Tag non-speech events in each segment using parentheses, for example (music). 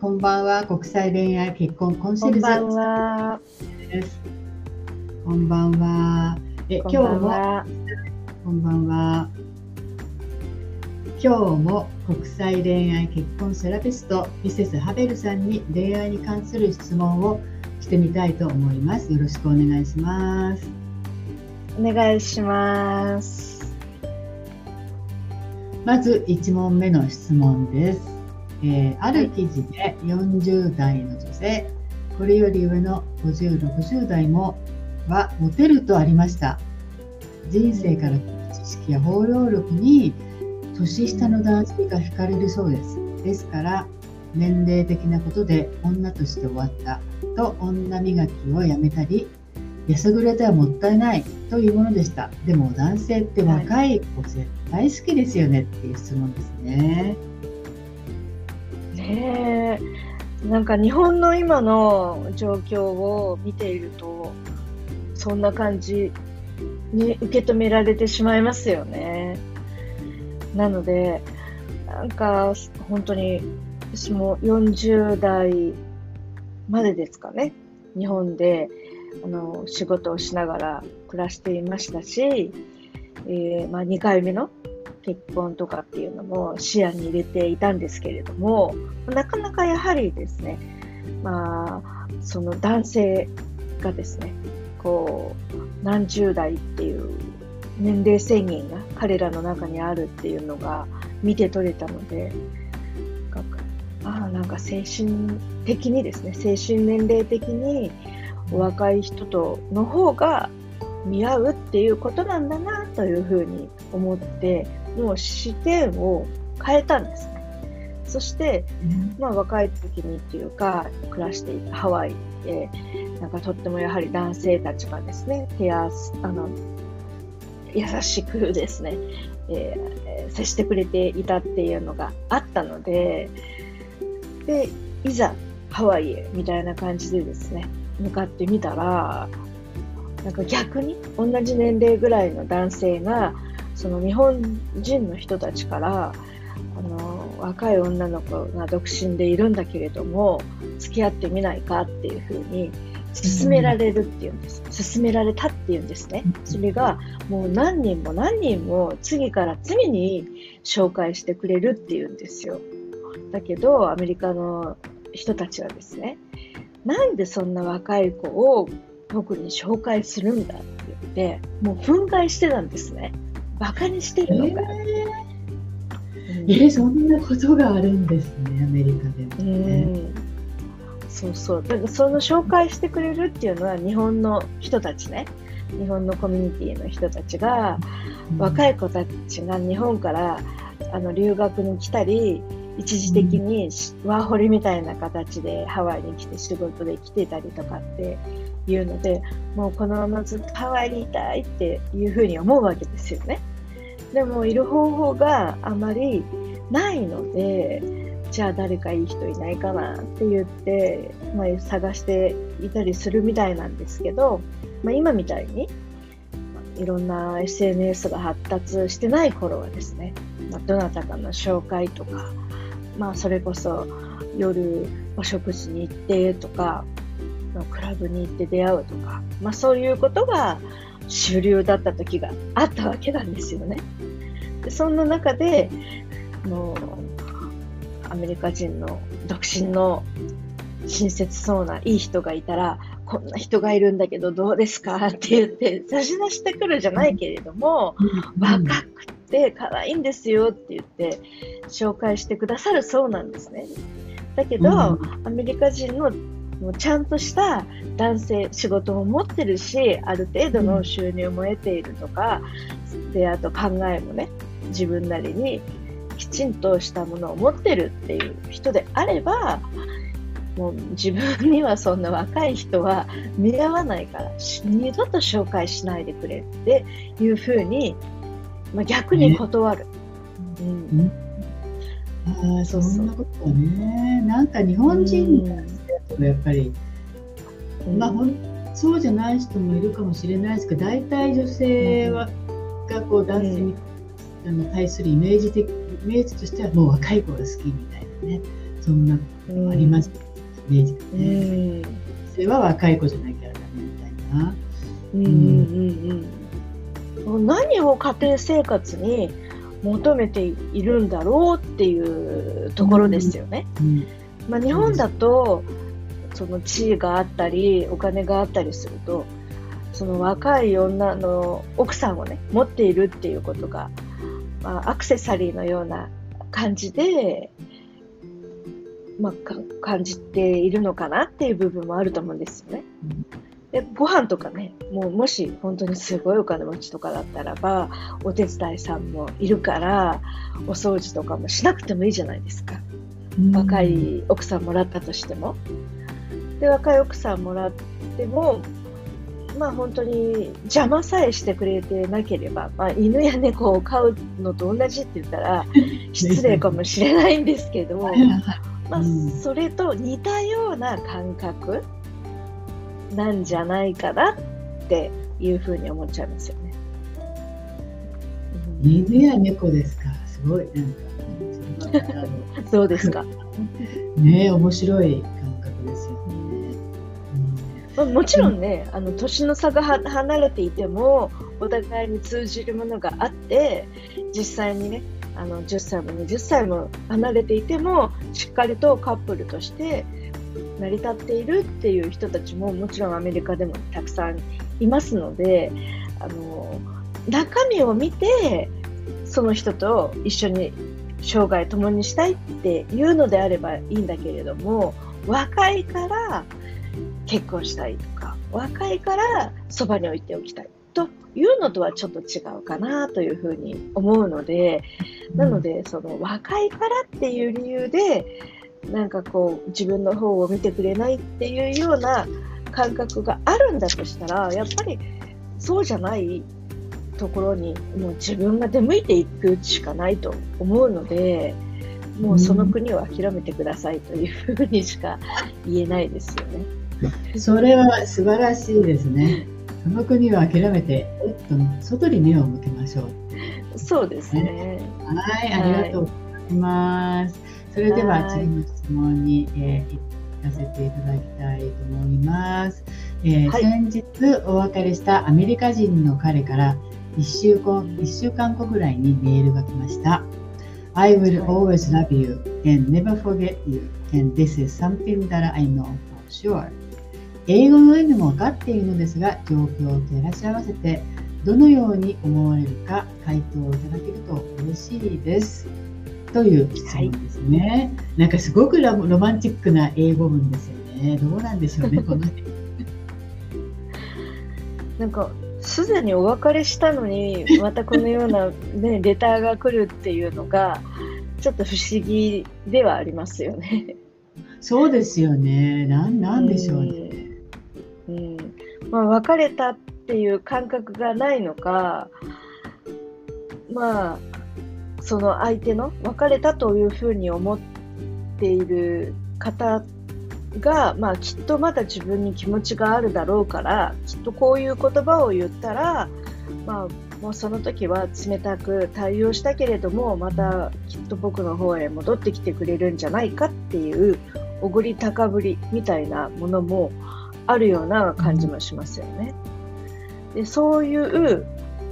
こんばんは。国際恋愛結婚コンシェルジュです。こんばんは。え、今日もこんばんは。今日も国際恋愛結婚セラピストミセスハベルさんに恋愛に関する質問をしてみたいと思います。よろしくお願いします。お願いします。まず1問目の質問です。えー、ある記事で40代の女性、これより上の50、60代もはモテるとありました。人生から知識や包容力に年下の男性が惹かれるそうです。ですから、年齢的なことで女として終わったと女磨きをやめたり、安ぐれてはもったいないというものでした。でも男性って若い子絶対好きですよねっていう質問ですね。ねなんか日本の今の状況を見ているとそんな感じに受け止められてしまいますよね。なのでなんか本当に私も40代までですかね日本であの仕事をしながら暮らしていましたし、えーまあ、2回目の結婚とかっていうのも視野に入れていたんですけれども、なかなかやはりですね、まあ、その男性がですね、こう、何十代っていう年齢制限が彼らの中にあるっていうのが見て取れたので、ああ、なんか精神的にですね、精神年齢的にお若い人との方が見合うっていうことなんだなというふうに思ってもう視点を変えたんですね。そして、まあ、若い時にっていうか暮らしていたハワイでなんかとってもやはり男性たちがですね手あの優しくですね、えー、接してくれていたっていうのがあったのででいざハワイへみたいな感じでですね向かってみたらなんか逆に同じ年齢ぐらいの男性がその日本人の人たちからあの若い女の子が独身でいるんだけれども付き合ってみないかっていうふうに勧められるっていうんです、勧められたっていうんですね。それがもう何人も何人も次から次に紹介してくれるっていうんですよ。だけどアメリカの人たちはですねなんでそんな若い子を僕に紹介するんだって言ってもう憤慨してたんですね。バカにしてるのか、えー、うん、えー、そんなことがあるんですねアメリカでもね、うん、そうそう。だからその紹介してくれるっていうのは日本の人たちね。日本のコミュニティの人たちが、うん、若い子たちが日本からあの留学に来たり一時的にワーホリみたいな形でハワイに来て仕事で来てたりとかっていうのでもうこのままずっとハワイにいたいっていうふうに思うわけですよね。でもいる方法があまりないのでじゃあ誰かいい人いないかなって言って、まあ、探していたりするみたいなんですけど、まあ、今みたいにいろんな SNS が発達してない頃はですね、まあ、どなたかの紹介とか、まあ、それこそ夜お食事に行ってとかクラブに行って出会うとか、まあ、そういうことが主流だった時があったわけなんですよね。でそんな中でもうアメリカ人の独身の親切そうないい人がいたらこんな人がいるんだけどどうですかって言って差し出してくるじゃないけれども、若くて可愛いんですよって言って紹介してくださるそうなんですね。だけど、アメリカ人のもうちゃんとした男性仕事も持ってるしある程度の収入も得ているとか、であと考えもね自分なりにきちんとしたものを持ってるっていう人であればもう自分にはそんな若い人は見合わないから二度と紹介しないでくれっていうふうに、まあ、逆に断る。うん、ああそんなことね。なんか日本人とやっぱり、うん、まあほんそうじゃない人もいるかもしれないですけど大体女性は、がこう男性に、あの対するイメージ的イメージとしてはもう若い子が好きみたいなねそんなあります、イメージがうね。ん。それは若い子じゃなきゃダメみたいな。うんうんうん、何を家庭生活に求めているんだろうっていうところですよね。うん。まあ、日本だとその地位があったりお金があったりするとその若い女の奥さんをね持っているっていうことが、まあ、アクセサリーのような感じで、まあ、か感じているのかなっていう部分もあると思うんですよね。でご飯とかねもうもし本当にすごいお金持ちとかだったらばお手伝いさんもいるからお掃除とかもしなくてもいいじゃないですか。若い奥さんもらったとしても。で、若い奥さんもらっても、まあ本当に邪魔さえしてくれてなければ、まあ犬や猫を飼うのと同じって言ったら (laughs) 失礼かもしれないんですけど、まあうんそれと似たような感覚なんじゃないかなっていうふうに思っちゃいますよね。うん犬や猫ですか？すごいなんか。(laughs) どうですか、(laughs) ねえ面白い感覚ですよね。まあ、もちろんね、あの年の差がは離れていてもお互いに通じるものがあって実際にねあの10歳も20歳も離れていてもしっかりとカップルとして成り立っているっていう人たちももちろんアメリカでもたくさんいますのであの中身を見てその人と一緒に生涯共にしたいっていうのであればいいんだけれども若いから結婚したいとか若いからそばに置いておきたいというのとはちょっと違うかなというふうに思うのでなのでその若いからっていう理由でなんかこう自分の方を見てくれないっていうような感覚があるんだとしたらやっぱりそうじゃないところにもう自分が出向いていくしかないと思うのでもうその国を諦めてくださいというふうにしか言えないですよね。それは素晴らしいですね。その国は諦めて、えっと、外に目を向けましょう。そうですね。はい、ありがとうございます。それでははい次の質問に、えー、行かせていただきたいと思います。えーはい先日お別れしたアメリカ人の彼から1週間 ,1 週間後ぐらいにメールが来ました。I will はい always love you and never forget you and this is something that I know for sure. 英語の意味も分かっているのですが状況を照らし合わせてどのように思われるか回答をいただけると嬉しいです。という質問ですね。なんかすごくラロマンチックな英語文ですよね。どうなんでしょうね、(laughs) この辺。なんか、すでにお別れしたのに、またこのような、ね、(laughs) レターが来るっていうのが、ちょっと不思議ではありますよね。そうですよね。なんなんでしょうね。うん。まあ、別れたっていう感覚がないのか、まあ、その相手の別れたというふうに思っている方が、まあ、きっとまだ自分に気持ちがあるだろうからきっとこういう言葉を言ったら、まあ、もうその時は冷たく対応したけれどもまたきっと僕の方へ戻ってきてくれるんじゃないかっていうおごり高ぶりみたいなものもあるような感じもしますよね。でそういう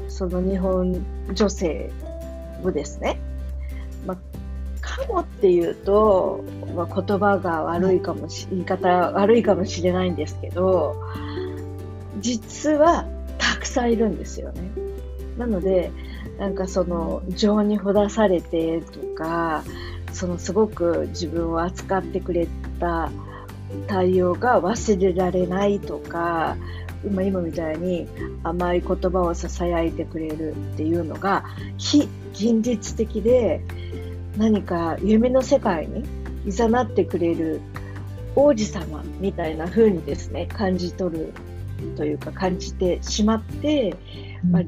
その日本女性をですね、まあ、かもっていうと、まあ、言葉が悪いかもし、言い方悪いかもしれないんですけど、実はたくさんいるんですよね。なので、なんかその情にほだされてとか、そのすごく自分を扱ってくれた対応が忘れられないとか、今今みたいに甘い言葉を囁いてくれるっていうのが非現実的で何か夢の世界に誘ってくれる王子様みたいな風にですね感じ取るというか感じてしまって、まあ、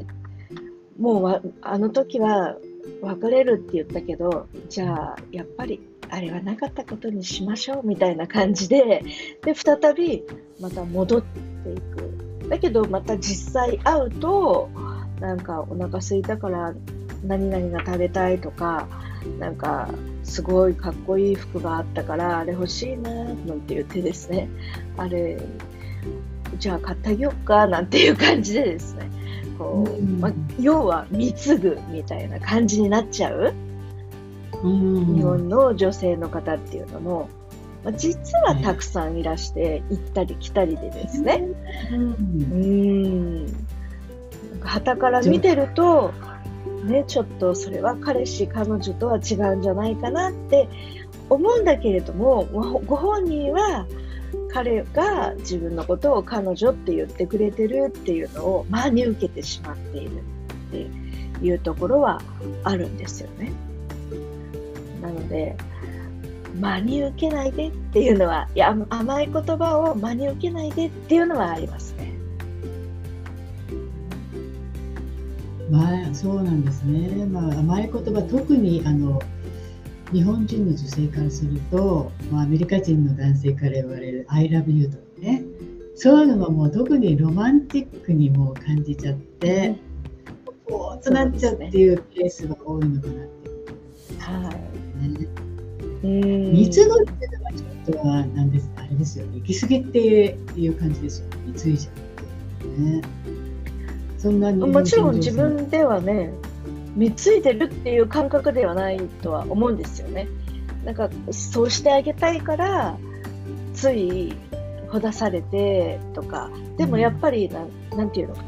もうわあの時は別れるって言ったけどじゃあやっぱりあれはなかったことにしましょうみたいな感じでで再びまた戻っていく。だけどまた実際会うとなんかお腹空いたから何々が食べたいとかなんかすごいかっこいい服があったからあれ欲しいななんて言ってですね。あれじゃあ買ってあげようかなんていう感じでですね。こう、まあ、要は貢ぐみたいな感じになっちゃう、うん、日本の女性の方っていうのも、まあ、実はたくさんいらして行ったり来たりでですね、うん、うん。旗から見てるとね、ちょっとそれは彼氏、彼女とは違うんじゃないかなって思うんだけれども、ご本人は彼が自分のことを彼女って言ってくれてるっていうのを真に受けてしまっているっていうところはあるんですよね。なので、真に受けないでっていうのは、いや、甘い言葉を真に受けないでっていうのはありますね。まあ、そうなんですね、まあ、甘い言葉特にあの日本人の女性からすると、まあ、アメリカ人の男性から言われる「I love you」とかね。そういうのももう特にロマンティックにも感じちゃって、ポーっとなっちゃうっていうケースが多いのかなって。はい、ね。密度っていうのはちょっとはなんですあれですよね。行き過ぎっていう感じですよね。貢いじゃうってね。そんなにもちろん自分ではね貢いでるっていう感覚ではないとは思うんですよね。なんかそうしてあげたいからついほだされてとか。でもやっぱりな,、ん、なんていうのか。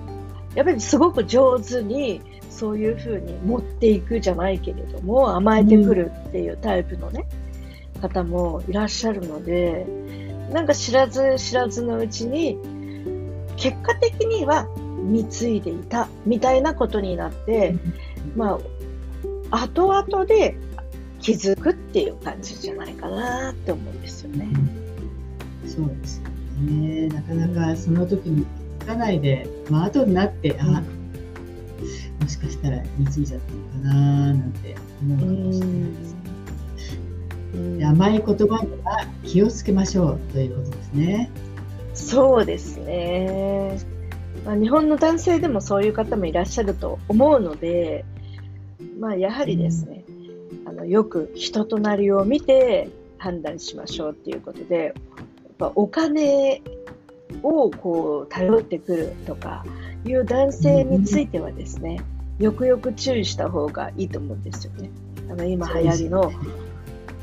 やっぱりすごく上手にそういうふうに持っていくじゃないけれども甘えてくるっていうタイプのね、うん、方もいらっしゃるのでなんか知らず知らずのうちに結果的には貢いでいたみたいなことになって、まあ、後々で気づくっていう感じじゃないかなって思うんですよね。そうですよね。なかなかその時につかないで、まあ後になって、あ、もしかしたら貢いじゃったのかななんて思うかもしれないですね。甘い言葉には気をつけましょうということですね。そうですね。まあ、日本の男性でもそういう方もいらっしゃると思うので、まあ、やはりですね、うん、あのよく人となりを見て判断しましょうっていうことで、やっぱお金をこう頼ってくるとかいう男性についてはですね、うん、よくよく注意した方がいいと思うんですよね。あの今流行りの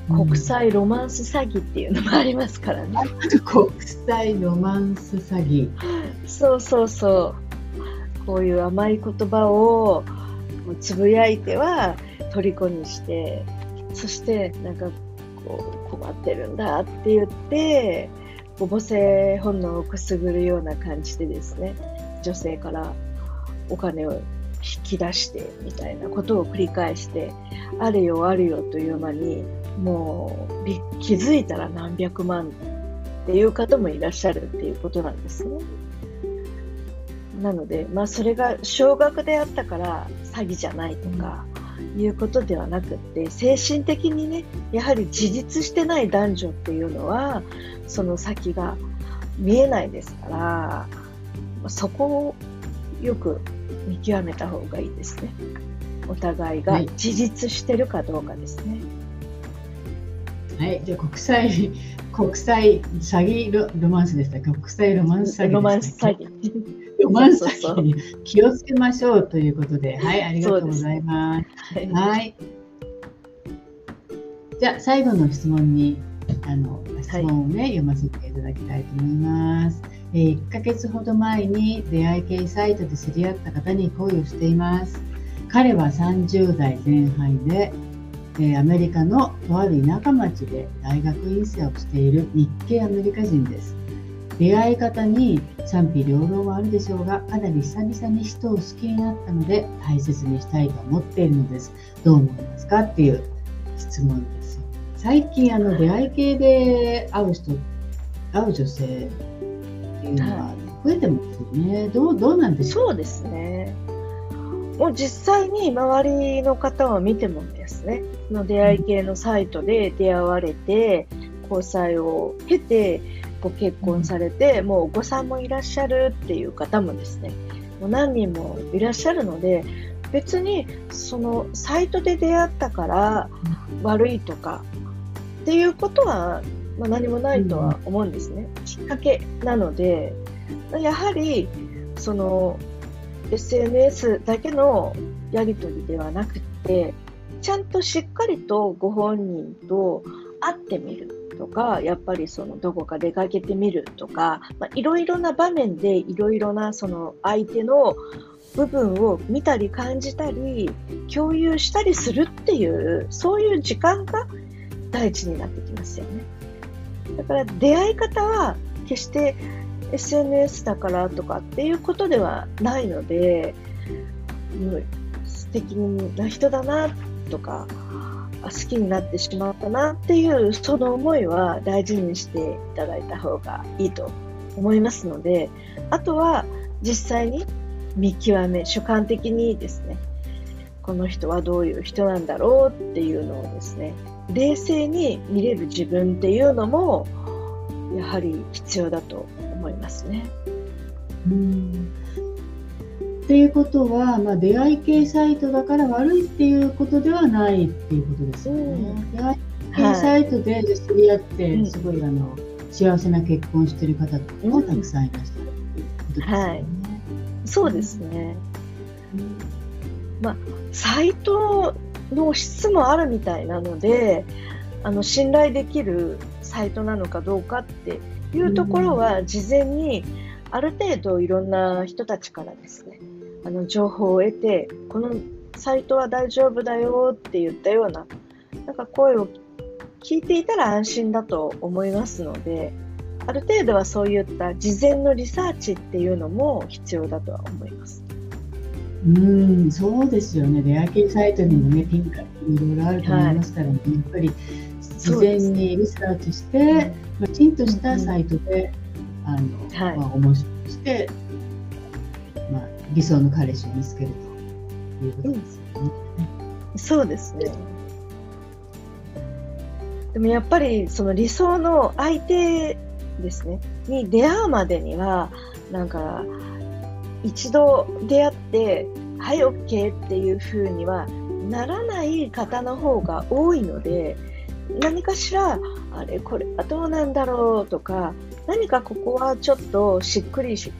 国際ロマンス詐欺っていうのもありますからね。国際ロマンス詐欺。そうそうそう。こういう甘い言葉をつぶやいては虜にして、そしてなんかこう困ってるんだって言って、母性本能をくすぐるような感じでですね、女性からお金を引き出してみたいなことを繰り返して、あるよあるよという間にもう気づいたら何百万っていう方もいらっしゃるっていうことなんですね。なので、まあ、それが少額であったから詐欺じゃないとかいうことではなくって精神的にねやはり自立してない男女っていうのはその先が見えないですからそこをよく見極めた方がいいですね。お互いが自立してるかどうかですね。はいはい、じゃあ国際 (laughs) 国際詐欺ロロマンスでした国際ロマンス詐欺ロマンス詐欺。(laughs) ロマンス詐欺に気をつけましょうということで、はい、ありがとうございます。すはい。じゃあ最後の質問にあの質問をね、はい、読ませていただきたいと思います。えー、1ヶ月ほど前に出会い系サイトで知り合った方に恋をしています。彼は30代前半でえアメリカのとある田舎町で大学院生をしている日系アメリカ人です。出会い方に賛否両論はあるでしょうが、かなり久々に人を好きになったので大切にしたいと思っているのです。どう思いますかっていう質問です。最近あの出会い系で会う人、会う女性っていうのは増えてますよね。どうどうなんでしょうそうですね。もう実際に周りの方を見てもですね、の出会い系のサイトで出会われて、交際を経て、ご結婚されて、もうお子さんもいらっしゃるっていう方もですね、もう何人もいらっしゃるので、別にそのサイトで出会ったから、悪いとかっていうことは、まあ、何もないとは思うんですね。きっかけなので、やはりその SNS だけのやり取りではなくて、ちゃんとしっかりとご本人と会ってみるとか、やっぱりそのどこか出かけてみるとか、まあ、いろいろな場面でいろいろなその相手の部分を見たり感じたり共有したりするっていうそういう時間が大事になってきますよね。だから出会い方は決して SNS だからとかっていうことではないので、素敵な人だなとか好きになってしまったなっていうその思いは大事にしていただいた方がいいと思いますのであとは実際に見極め主観的にですねこの人はどういう人なんだろうっていうのをですね冷静に見れる自分っていうのもやはり必要だと思いますね。うんっていうことは、まあ、出会い系サイトだから悪いっていうことではないっていうことですよね。うん、出会い系サイトで知り合って、すごいあの幸せな結婚してる方もたくさんいらっしゃるっていうことですよね。はい、そうですね。まあ、サイトの質もあるみたいなので、あの信頼できるサイトなのかどうかっていうところは事前にある程度いろんな人たちからですねあの情報を得てこのサイトは大丈夫だよって言ったようななんか声を聞いていたら安心だと思いますのである程度はそういった事前のリサーチっていうのも必要だとは思います。うんそうですよね、出会い系サイトにもね、ピンクいろいろあると思いますからね、はい、やっぱり事前にリサーチして、きちんとしたサイトで、あの、はい、まあ、面白くして、まあ、理想の彼氏を見つけるということですよね。うん、そうですね。でもやっぱりその理想の相手ですね、に出会うまでには、なんか、一度出会って、はい、OK っていうふうにはならない方の方が多いので、何かしら、あれ、これはどうなんだろうとか、何かここはちょっとしっくりし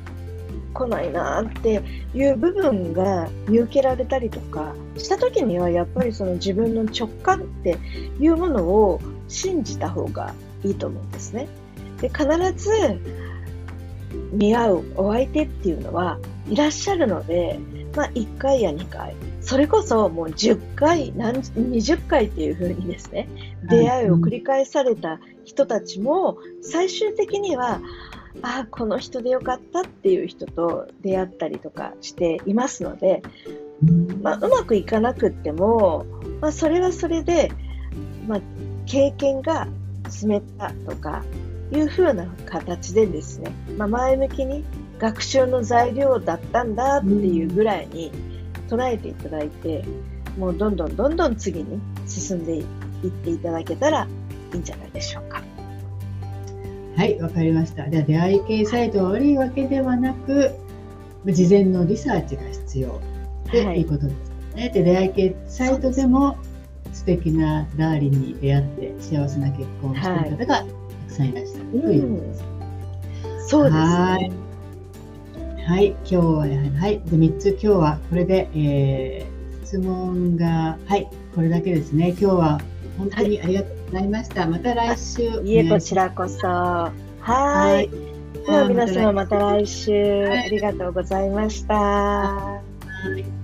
来ないなっていう部分が見受けられたりとかした時にはやっぱりその自分の直感っていうものを信じた方がいいと思うんですね。で必ず見合うお相手っていうのはいらっしゃるので、まあ、1回や2回。それこそもう10回何20回っていう風にですね出会いを繰り返された人たちも最終的にはあこの人でよかったっていう人と出会ったりとかしていますので、まあ、うまくいかなくっても、まあ、それはそれで、まあ、経験が積めたとかいうふうな形でですね、まあ、前向きに学習の材料だったんだっていうぐらいに捉えていただいて、もうどんどんどんどん次に進んでいっていただけたらいいんじゃないでしょうか。はい、わかりました。では出会い系サイトが悪いわけではなく、事前のリサーチが必要ということですね。はい、で出会い系サイトでも素敵なダーリンに出会って幸せな結婚をしている方がたくさんいらっしゃるということです。うん、そうですね。はい、今日はやはい、で3つ今日はこれで、えー、質問が、はい、これだけですね。今日は本当にありがとうございました。はい、また来週。いえ、こちらこそ。はい。では皆様また来週、ありがとうございました。はい